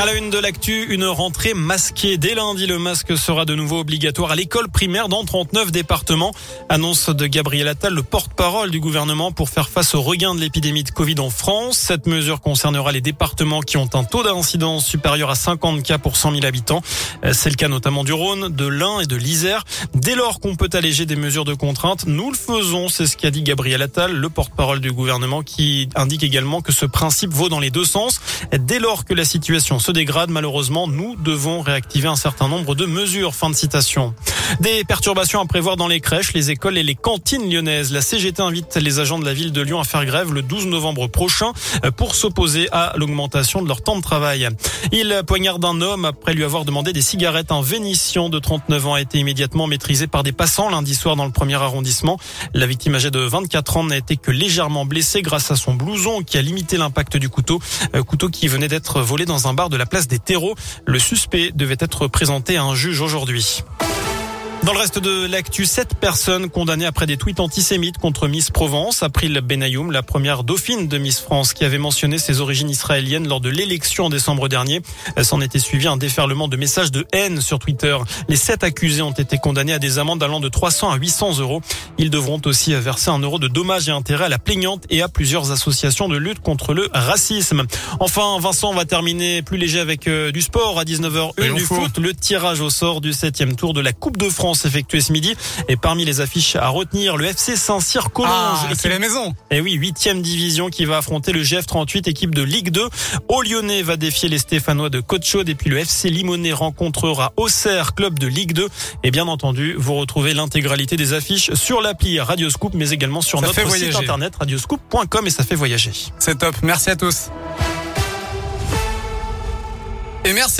À la une de l'actu, une rentrée masquée. Dès lundi, le masque sera de nouveau obligatoire à l'école primaire dans 39 départements. Annonce de Gabriel Attal, le porte-parole du gouvernement pour faire face au regain de l'épidémie de Covid en France. Cette mesure concernera les départements qui ont un taux d'incidence supérieur à 50 cas pour 100 000 habitants. C'est le cas notamment du Rhône, de l'Ain et de l'Isère. Dès lors qu'on peut alléger des mesures de contrainte, nous le faisons. C'est ce qu'a dit Gabriel Attal, le porte-parole du gouvernement qui indique également que ce principe vaut dans les deux sens. Dès lors que la situation dégrade, malheureusement, nous devons réactiver un certain nombre de mesures. Fin de citation. Des perturbations à prévoir dans les crèches, les écoles et les cantines lyonnaises. La CGT invite les agents de la ville de Lyon à faire grève le 12 novembre prochain pour s'opposer à l'augmentation de leur temps de travail. Il poignarde un homme après lui avoir demandé des cigarettes. Un Vénitien de 39 ans a été immédiatement maîtrisé par des passants lundi soir dans le premier arrondissement. La victime âgée de 24 ans n'a été que légèrement blessée grâce à son blouson qui a limité l'impact du couteau. Couteau qui venait d'être volé dans un bar de la place des terreaux. Le suspect devait être présenté à un juge aujourd'hui. Dans le reste de l'actu, sept personnes condamnées après des tweets antisémites contre Miss Provence. April Benayoum, la première dauphine de Miss France, qui avait mentionné ses origines israéliennes lors de l'élection en décembre dernier. S'en était suivi un déferlement de messages de haine sur Twitter. Les sept accusés ont été condamnés à des amendes allant de 300 à 800 euros. Ils devront aussi verser un euro de dommages et intérêts à la plaignante et à plusieurs associations de lutte contre le racisme. Enfin, Vincent va terminer plus léger avec euh, du sport à 19h01 du foot. Le tirage au sort du septième tour de la Coupe de France effectué ce midi. Et parmi les affiches à retenir, le FC Saint-Cyr Collonges. Ah, c'est la maison. Et oui, huitième division qui va affronter le GF38, équipe de Ligue 2. Au Lyonnais va défier les Stéphanois de Côte-Chaude et puis le FC Limonest rencontrera Auxerre, club de Ligue 2. Et bien entendu, vous retrouvez l'intégralité des affiches sur l'appli Radioscoop, mais également sur Ça notre site internet radioscoop.com et ça fait voyager. C'est top. Merci à tous. Et merci.